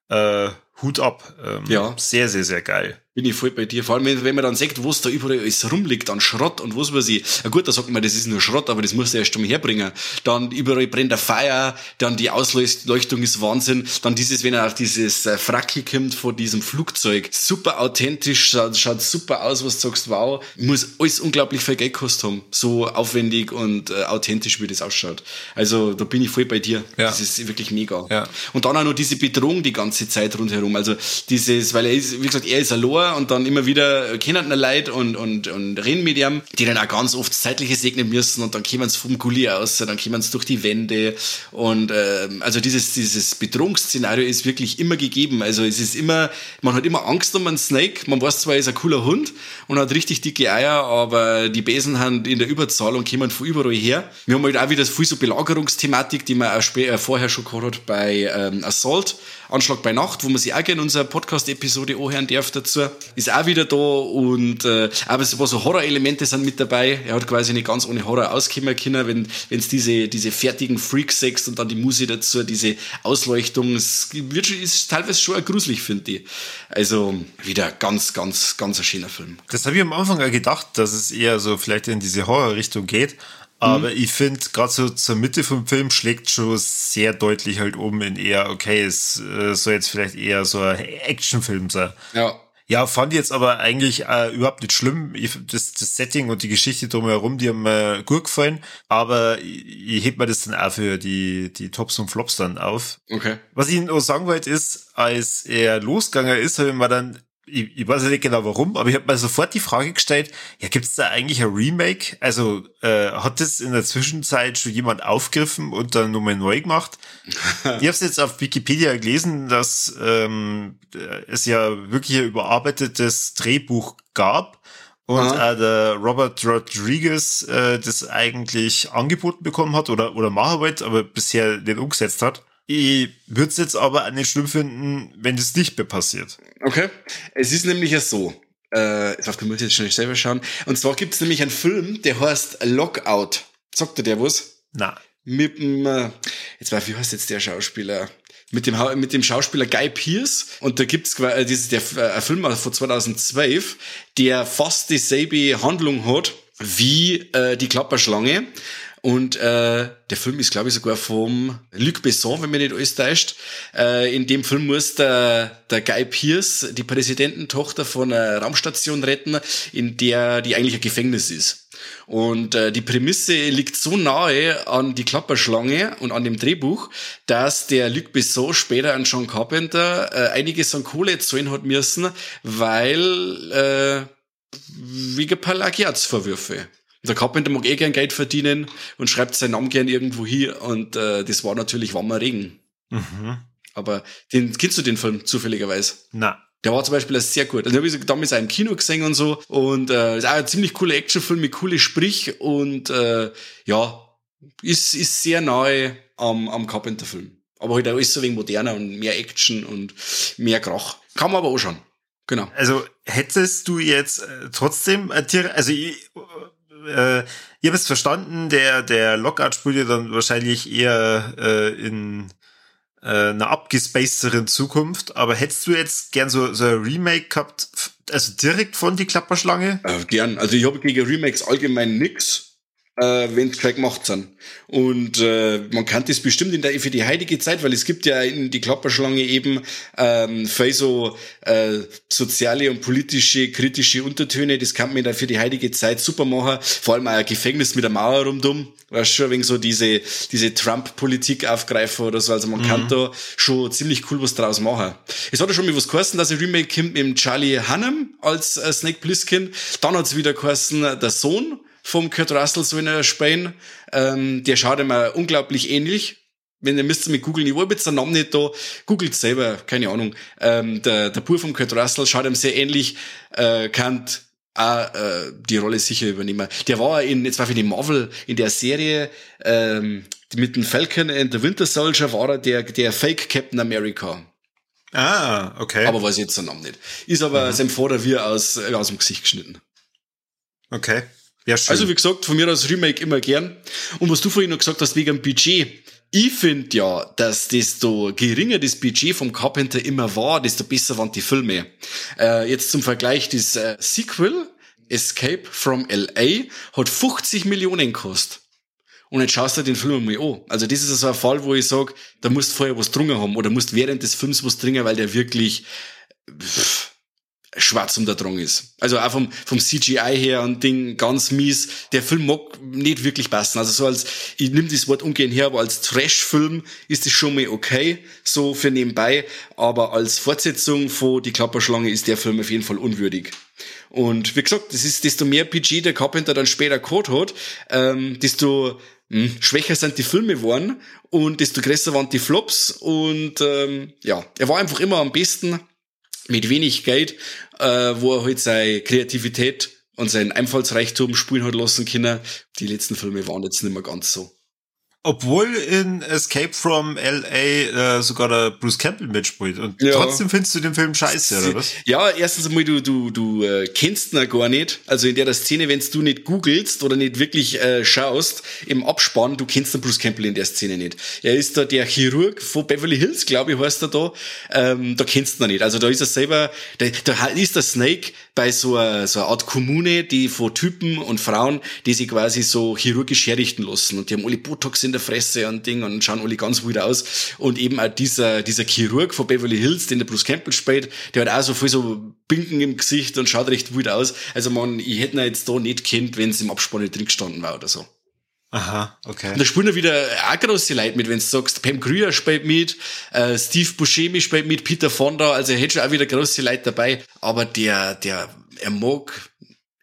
Äh, Hut ab. Ähm, ja. Sehr, sehr, sehr geil. Bin ich voll bei dir. Vor allem, wenn man dann sagt, wo es da überall alles rumliegt an Schrott und was weiß ich. Ja gut, da sagt man, das ist nur Schrott, aber das muss er erst mal herbringen. Dann überall brennt der Feuer, dann die Ausleuchtung ist Wahnsinn. Dann dieses, wenn er auf dieses äh, Frackel kommt von diesem Flugzeug. Super authentisch, schaut, schaut super aus, was du sagst, wow. Muss alles unglaublich viel Geld gekostet haben. So aufwendig und äh, authentisch, wie das ausschaut. Also, da bin ich voll bei dir. Ja. Das ist wirklich mega. Ja. Und dann auch noch diese Bedrohung die ganze Zeit rundherum. Also, dieses, weil er ist, wie gesagt, er ist allein und dann immer wieder kennen Leute und, und, und reden mit ihm, die dann auch ganz oft das Zeitliche segnen müssen und dann kommen sie vom Gully aus, dann kommen sie durch die Wände und äh, also dieses, dieses Bedrohungsszenario ist wirklich immer gegeben. Also es ist immer, man hat immer Angst um einen Snake, man weiß zwar, er ist ein cooler Hund und hat richtig dicke Eier, aber die Besen haben in der Überzahl und kommen von überall her. Wir haben halt auch wieder viel so Belagerungsthematik, die man auch äh, vorher schon gehabt hat bei ähm, Assault, Anschlag bei Nacht, wo man sich auch gerne in unserer Podcast-Episode anhören darf dazu ist auch wieder da und äh, aber es war so Horror-Elemente sind mit dabei. Er hat quasi nicht ganz ohne Horror auskommen können, wenn es diese diese fertigen Freak-Sex und dann die Musik dazu, diese Ausleuchtung, es wird, ist teilweise schon gruselig, finde ich. Also wieder ganz, ganz, ganz ein schöner Film. Das habe ich am Anfang auch gedacht, dass es eher so vielleicht in diese Horror-Richtung geht. Aber mhm. ich finde, gerade so zur Mitte vom Film schlägt schon sehr deutlich halt um in eher, okay, es äh, soll jetzt vielleicht eher so ein Actionfilm sein. Ja. Ja, fand ich jetzt aber eigentlich äh, überhaupt nicht schlimm. Ich, das, das Setting und die Geschichte drumherum, die haben mir gut gefallen. Aber ich, ich heb mir das dann auch für die, die Tops und Flops dann auf. Okay. Was ich nur sagen wollte ist, als er losgegangen ist, habe ich mir dann ich, ich weiß nicht genau warum, aber ich habe mir sofort die Frage gestellt, ja, gibt es da eigentlich ein Remake? Also äh, hat das in der Zwischenzeit schon jemand aufgriffen und dann nochmal neu gemacht? ich habe es jetzt auf Wikipedia gelesen, dass ähm, es ja wirklich ein überarbeitetes Drehbuch gab und äh, der Robert Rodriguez äh, das eigentlich angeboten bekommen hat oder, oder machen wollte, aber bisher nicht umgesetzt hat. Ich würde es jetzt aber nicht schlimm finden, wenn das nicht mehr passiert. Okay. Es ist nämlich ja so. Äh, auf den muss ich jetzt schnell selber schauen. Und zwar gibt es nämlich einen Film, der heißt Lockout. Sagt dir der was? Na. Mit dem, äh, jetzt ich, wie heißt jetzt der Schauspieler? Mit dem, mit dem Schauspieler Guy Pierce. Und da gibt's äh, dieses, der, äh, ein Film von 2012, der fast dieselbe Handlung hat wie äh, die Klapperschlange. Und äh, der Film ist, glaube ich, sogar vom Luc Besson, wenn mir nicht alles täuscht. Äh, in dem Film muss der, der Guy Pierce die Präsidententochter von einer Raumstation retten, in der die eigentlich ein Gefängnis ist. Und äh, die Prämisse liegt so nahe an die Klapperschlange und an dem Drehbuch, dass der Luc Besson später an John Carpenter äh, einiges an Kohle zahlen hat müssen, weil äh, wegen Plagiatsvorwürfe. Der Carpenter mag eh gern Geld verdienen und schreibt seinen Namen gern irgendwo hier und äh, das war natürlich warmer Regen. Mhm. Aber den, kennst du den Film zufälligerweise? Na. Der war zum Beispiel sehr gut. Also, den habe ich damals auch im Kino gesehen und so. Und äh, ist auch ein ziemlich cooler Actionfilm mit coole Sprich und äh, ja, ist, ist sehr nahe am, am Carpenter-Film. Aber halt auch ist so wenig moderner und mehr Action und mehr Krach. Kann man aber auch schon. Genau. Also hättest du jetzt äh, trotzdem, äh, also ich, äh, ihr habt es verstanden, der, der Lockout spielt ja dann wahrscheinlich eher äh, in äh, einer abgespacederen Zukunft, aber hättest du jetzt gern so, so ein Remake gehabt, also direkt von die Klapperschlange? Äh, gern. Also ich habe gegen Remakes allgemein nix äh, wenn es gleich gemacht sind. Und äh, man kann das bestimmt in der für die heilige Zeit, weil es gibt ja in die Klapperschlange eben ähm, viel so äh, soziale und politische, kritische Untertöne, das kann man da für die heilige Zeit super machen. Vor allem auch ein Gefängnis mit der Mauer rumdumm. Weißt schon wegen so diese, diese Trump-Politik aufgreifen oder so. Also man mhm. kann da schon ziemlich cool was draus machen. Es hat ja schon mal was geheißen, dass ein Remake kommt mit dem Charlie Hunnam als äh, Snake Plissken. Dann hat es wieder geheißen, der Sohn vom Kurt Russell so in der Spain. Ähm, der schaut immer unglaublich ähnlich. Wenn ihr müsst mit googeln, ich habe jetzt den Namen nicht da, googelt selber, keine Ahnung. Ähm, der, der Pur vom Kurt Russell schaut ihm sehr ähnlich, äh, kann auch, äh, die Rolle sicher übernehmen. Der war in, jetzt war für die Marvel, in der Serie, ähm, mit dem Falcon and the Winter Soldier war er der, der Fake Captain America. Ah, okay. Aber weiß jetzt den Namen nicht. Ist aber mhm. sein Vater wie aus, aus dem Gesicht geschnitten. Okay. Ja, schön. Also wie gesagt, von mir aus Remake immer gern. Und was du vorhin noch gesagt hast wegen Budget. Ich finde ja, dass desto geringer das Budget vom Carpenter immer war, desto besser waren die Filme. Äh, jetzt zum Vergleich, das äh, Sequel, Escape from L.A., hat 50 Millionen gekostet. Und jetzt schaust du den Film mal an. Also das ist so ein Fall, wo ich sage, da musst du vorher was drungen haben oder musst während des Films was dringen, weil der wirklich... Pff, schwarz um der Drang ist. Also auch vom, vom CGI her und Ding ganz mies. Der Film mag nicht wirklich passen. Also so als, ich nehme das Wort umgehend her, aber als Trash-Film ist das schon mal okay, so für nebenbei. Aber als Fortsetzung von Die Klapperschlange ist der Film auf jeden Fall unwürdig. Und wie gesagt, das ist, desto mehr PG der Carpenter dann später Code hat, ähm, desto mh, hm, schwächer sind die Filme geworden und desto größer waren die Flops und ähm, ja, er war einfach immer am besten mit wenig Geld, äh, wo er halt seine Kreativität und seinen Einfallsreichtum spielen hat lassen können. Die letzten Filme waren jetzt nicht mehr ganz so. Obwohl in Escape from L.A. Äh, sogar der Bruce Campbell mitspielt. Und ja. trotzdem findest du den Film scheiße, oder was? Ja, erstens einmal, du, du, du äh, kennst ihn gar nicht. Also in der Szene, wenn du nicht googelst oder nicht wirklich äh, schaust, im Abspann, du kennst den Bruce Campbell in der Szene nicht. Er ist da der Chirurg von Beverly Hills, glaube ich, heißt er da. Ähm, da kennst du ihn nicht. Also da ist er selber, da, da ist der Snake bei so einer, so einer Art Kommune, die von Typen und Frauen, die sich quasi so chirurgisch herrichten lassen. Und die haben alle Botox in der Fresse und Ding und schauen alle ganz wild aus. Und eben auch dieser, dieser Chirurg von Beverly Hills, den der Bruce Campbell spielt, der hat auch so viel so Binken im Gesicht und schaut recht wild aus. Also man, ich hätte ihn jetzt da nicht kennt, wenn es im Abspann nicht drin gestanden war oder so. Aha, okay. Und da spielen wieder auch große Leute mit, wenn du sagst, Pam Grier spielt mit, äh, Steve Buscemi spielt mit, Peter Fonda, also er hätte schon auch wieder große Leute dabei, aber der, der, er mag,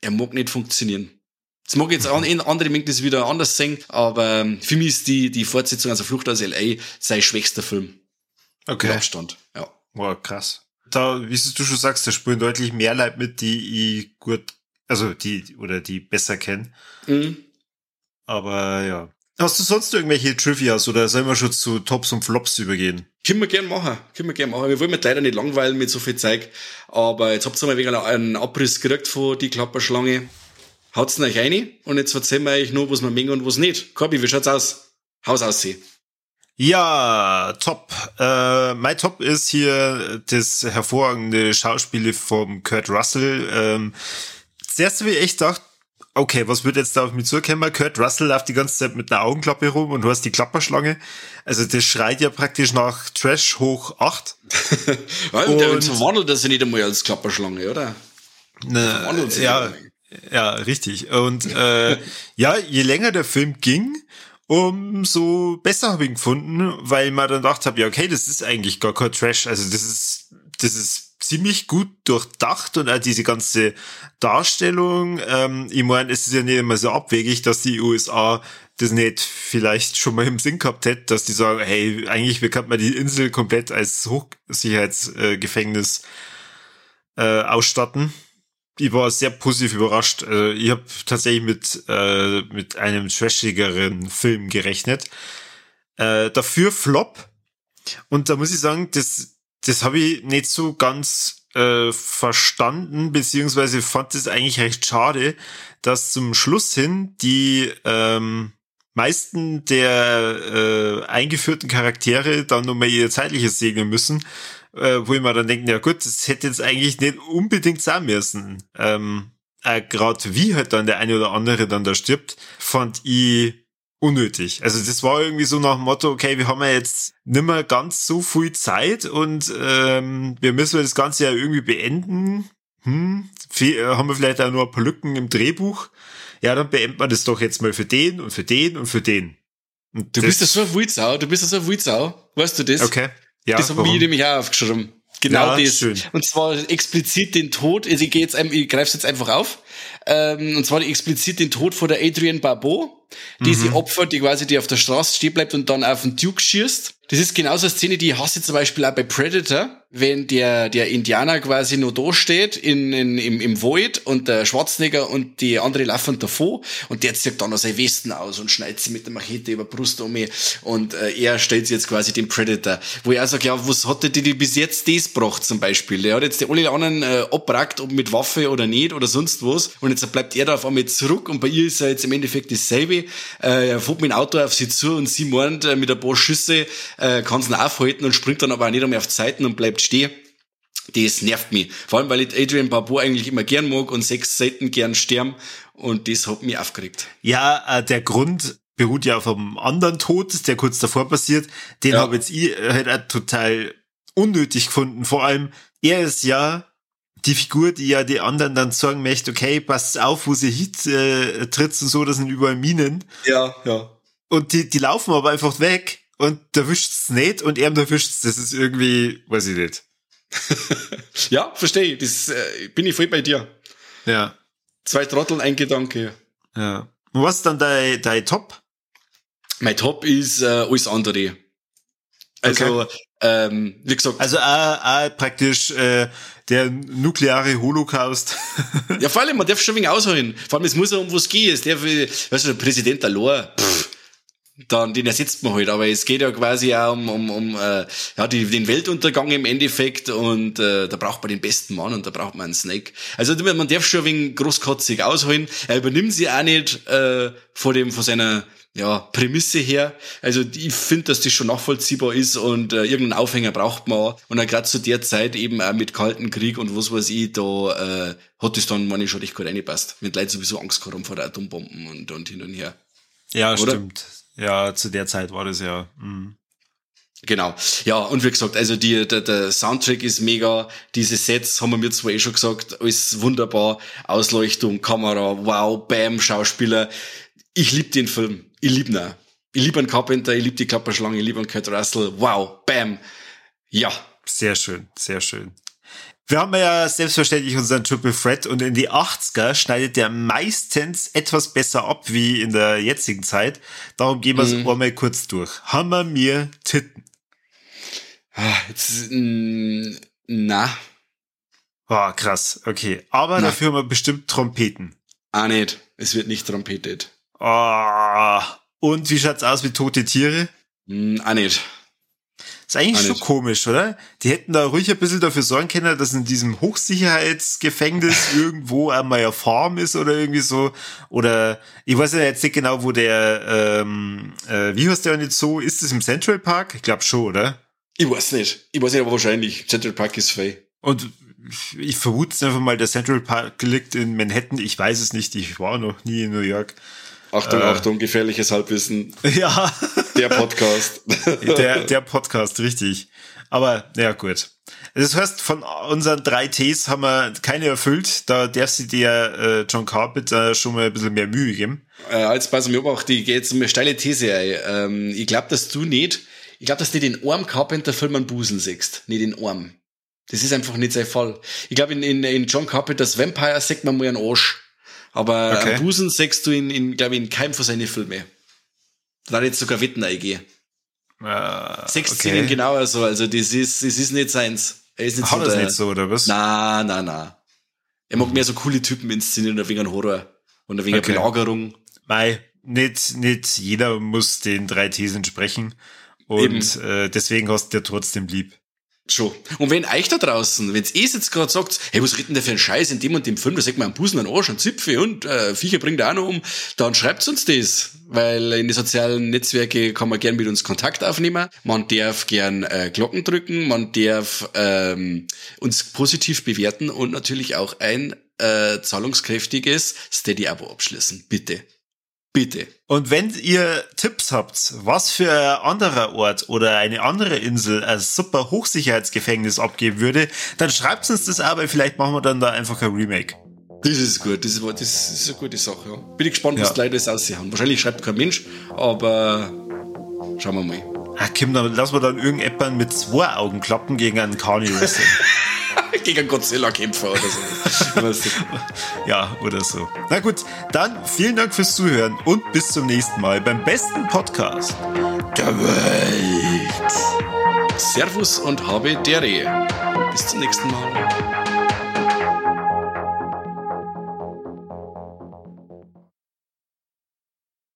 er mag nicht funktionieren. Das mag jetzt mhm. andere mögen das wieder anders sehen, aber ähm, für mich ist die, die Fortsetzung, also Flucht aus L.A., sein schwächster Film. Okay. Mit Abstand, ja. Wow, krass. Da, wie du schon sagst, da spielen deutlich mehr Leute mit, die ich gut, also die, oder die besser kennen. Mhm. Aber ja. Hast du sonst irgendwelche Trivias oder sollen wir schon zu Tops und Flops übergehen? Können wir gern machen. Können wir gern machen. Wir wollen mit leider nicht langweilen mit so viel Zeug. Aber jetzt habt ihr mal wegen einen Abriss gekriegt von die Klapperschlange. Haut's euch rein und jetzt erzählen wir euch nur, was wir mengen und was nicht. Korbi, wie schaut's aus? Haus aussehen. Ja, top. Äh, mein Top ist hier das hervorragende Schauspiel vom Kurt Russell. Ähm, das erste, wie ich echt dachte, okay, was wird jetzt da auf mich zukommen? Kurt Russell läuft die ganze Zeit mit einer Augenklappe rum und du hast die Klapperschlange. Also das schreit ja praktisch nach Trash hoch 8. [LAUGHS] und der verwandelt das ja nicht einmal als Klapperschlange, oder? Ne, ja, ja, richtig. Und äh, [LAUGHS] ja, je länger der Film ging, umso besser habe ich ihn gefunden, weil man dann gedacht habe, ja, okay, das ist eigentlich gar kein Trash. Also das ist, das ist ziemlich gut durchdacht und auch diese ganze Darstellung. Ähm, ich meine, es ist ja nicht immer so abwegig, dass die USA das nicht vielleicht schon mal im Sinn gehabt hätte, dass die sagen, hey, eigentlich kann man die Insel komplett als Hochsicherheitsgefängnis äh, ausstatten. Ich war sehr positiv überrascht. Äh, ich habe tatsächlich mit, äh, mit einem trashigeren Film gerechnet. Äh, dafür Flop. Und da muss ich sagen, das, das habe ich nicht so ganz äh, verstanden, beziehungsweise fand es eigentlich recht schade, dass zum Schluss hin die ähm, meisten der äh, eingeführten Charaktere dann nochmal ihr zeitliches segnen müssen, äh, wo ich mir dann denke, ja gut, das hätte jetzt eigentlich nicht unbedingt sein müssen. Ähm, äh, Gerade wie halt dann der eine oder andere dann da stirbt, fand ich unnötig. Also das war irgendwie so nach dem Motto, okay, wir haben ja jetzt nimmer ganz so viel Zeit und ähm, wir müssen das Ganze ja irgendwie beenden. Hm, äh, haben wir vielleicht auch nur ein paar Lücken im Drehbuch. Ja, dann beenden wir das doch jetzt mal für den und für den und für den. Und du bist ja so ein Wildsau, du bist ja so ein Wildsau. Weißt du das? Okay. Ja, das haben wir nämlich auch aufgeschrieben. Genau ja, das. Schön. Und zwar explizit den Tod, also ich gehe jetzt, ich greife es jetzt einfach auf. Ähm, und zwar explizit den Tod von der Adrian Barbeau, die mhm. sie opfert, die quasi die auf der Straße stehen bleibt und dann auf den Duke schießt. Das ist genauso eine Szene, die ich hasse zum Beispiel auch bei Predator, wenn der, der Indianer quasi nur da steht in, in, im, im Void und der Schwarzenegger und die andere laufen davor und der zieht dann noch seine Westen aus und schneidet sie mit der Machete über Brust um und äh, er stellt sie jetzt quasi den Predator. Wo ich auch sage, ja, was hat der die bis jetzt das gebracht zum Beispiel? Der hat jetzt die alle anderen äh, abbrackt, ob mit Waffe oder nicht oder sonst was und jetzt bleibt er da auf einmal zurück und bei ihr ist er jetzt im Endeffekt dasselbe. Äh, er fährt mit dem Auto auf sie zu und sie meint äh, mit ein paar Schüsse äh, kann sie ihn aufhalten und springt dann aber auch nicht einmal auf die Seiten und bleibt stehen. Das nervt mich. Vor allem, weil ich Adrian Barbeau eigentlich immer gern mag und sechs Seiten gern sterben. Und das hat mich aufgeregt. Ja, äh, der Grund beruht ja auf einem anderen Tod, der kurz davor passiert. Den ja. habe jetzt ich halt auch total unnötig gefunden. Vor allem, er ist ja die Figur, die ja die anderen dann sagen möchte, okay, passt auf, wo sie hit äh, tritt und so, das sind überall Minen. Ja, ja. Und die, die laufen aber einfach weg und da wischt's nicht und er erwischt's. Das ist irgendwie, weiß ich nicht. [LAUGHS] ja, verstehe. Das äh, bin ich voll bei dir. Ja. Zwei Trotteln, ein Gedanke. Ja. Und was ist dann dein, dein Top? Mein Top ist äh, alles andere. Also, okay. Ähm, wie gesagt. Also äh, äh, praktisch äh, der nukleare Holocaust. [LAUGHS] ja, vor allem, man darf schon ein wenig ausholen. Vor allem, es muss ja um was gehen. Es darf, weißt du, der Präsident allein, pff, dann den ersetzt man halt. Aber es geht ja quasi auch um, um, um äh, ja, die, den Weltuntergang im Endeffekt und äh, da braucht man den besten Mann und da braucht man einen Snake. Also man darf schon ein wenig großkotzig ausholen. Er übernimmt sie auch nicht äh, vor dem von seiner ja, Prämisse her. Also ich finde, dass das schon nachvollziehbar ist und äh, irgendeinen Aufhänger braucht man. Und dann gerade zu der Zeit eben auch mit Kalten Krieg und was weiß ich, da äh, hat das dann meine schon recht gut reingepasst. Mit Leuten sowieso Angst gehabt vor der Atombomben und, und hin und her. Ja, Oder? stimmt. Ja, zu der Zeit war das ja. Mh. Genau. Ja, und wie gesagt, also die, der, der Soundtrack ist mega. Diese Sets haben wir mir zwar eh schon gesagt, alles wunderbar. Ausleuchtung, Kamera, wow, Bam, Schauspieler. Ich liebe den Film. Ich liebe ihn. Ich liebe einen Carpenter, ich liebe die Klapperschlange, ich liebe einen Kurt Russell. Wow, Bam. Ja. Sehr schön, sehr schön. Wir haben ja selbstverständlich unseren Triple Threat und in die 80er schneidet der meistens etwas besser ab wie in der jetzigen Zeit. Darum gehen wir es mhm. einmal kurz durch. Hammer mir Titten. Ah, jetzt, na. Ah, krass, okay. Aber na. dafür haben wir bestimmt Trompeten. Ah, nicht. Es wird nicht trompetet. Ah. Und wie schaut's aus mit tote Tiere? Mm, ah, nicht. Ist eigentlich schon komisch, oder? Die hätten da ruhig ein bisschen dafür sorgen können, dass in diesem Hochsicherheitsgefängnis [LAUGHS] irgendwo einmal eine Farm ist oder irgendwie so. Oder ich weiß ja jetzt nicht genau, wo der, ähm, äh, wie heißt der denn jetzt so? Ist es im Central Park? Ich glaube schon, oder? Ich weiß nicht. Ich weiß nicht, aber wahrscheinlich. Central Park ist frei. Und ich vermute es einfach mal, der Central Park liegt in Manhattan. Ich weiß es nicht. Ich war noch nie in New York. Achtung, äh, Achtung, gefährliches Halbwissen. [LAUGHS] Ja. Der Podcast. [LAUGHS] Der, der Podcast, richtig. Aber, ja, gut. Das heißt, von unseren drei Ts haben wir keine erfüllt. Da darf sie dir äh, John Carpenter schon mal ein bisschen mehr Mühe geben. Äh, als pass mir auch, die geht jetzt eine steile These ein. Ähm, ich glaube, dass du nicht, ich glaube, dass du den Arm Carpenter-Film an Busen siehst. Nicht den Arm. Das ist einfach nicht sein Fall. Ich glaube, in, in, in John Carpenters Vampire sagt man mal einen Arsch. Aber okay. Busen sechst du in, in glaube ich, in keinem von seinen Filmen. Da jetzt sogar Wetten eingehen. Uh, Sechs okay. Szenen genauer so, also das ist, das ist nicht seins. Er ist nicht Hat so das der, nicht so, oder was? Na, na, na. Er mag mehr so coole Typen inszenieren, ein wenig Horror und ein wenig Okay. Belagerung. Mei, nicht, nicht jeder muss den drei Thesen sprechen. Und äh, deswegen hast du dir trotzdem lieb. Schon. Und wenn euch da draußen, wenn's eh jetzt gerade sagt, hey, was redet denn der für ein Scheiß in dem und dem Film, da sagt man einen Busen, einen Arsch, einen Zipfel und äh, Viecher bringt auch noch um, dann schreibt uns das. Weil in die sozialen Netzwerke kann man gern mit uns Kontakt aufnehmen. Man darf gern äh, Glocken drücken, man darf ähm, uns positiv bewerten und natürlich auch ein äh, zahlungskräftiges Steady-Abo abschließen. Bitte. Bitte. Und wenn ihr Tipps habt, was für ein anderer Ort oder eine andere Insel als super Hochsicherheitsgefängnis abgeben würde, dann schreibt uns das weil vielleicht machen wir dann da einfach ein Remake. Das ist gut, das ist, das ist eine gute Sache, ja. Bin ich gespannt, was Ja. die Leute das aussehen. Wahrscheinlich schreibt kein Mensch, aber schauen wir mal. Ah, Kim, dann lassen wir dann irgendjemanden mit zwei Augenklappen gegen einen wresteln. [LAUGHS] [LAUGHS] Gegen einen Godzilla-Kämpfer oder so. Ja, oder so. Na gut, dann vielen Dank fürs Zuhören und bis zum nächsten Mal beim besten Podcast der Welt. Servus und habe Dere. Bis zum nächsten Mal.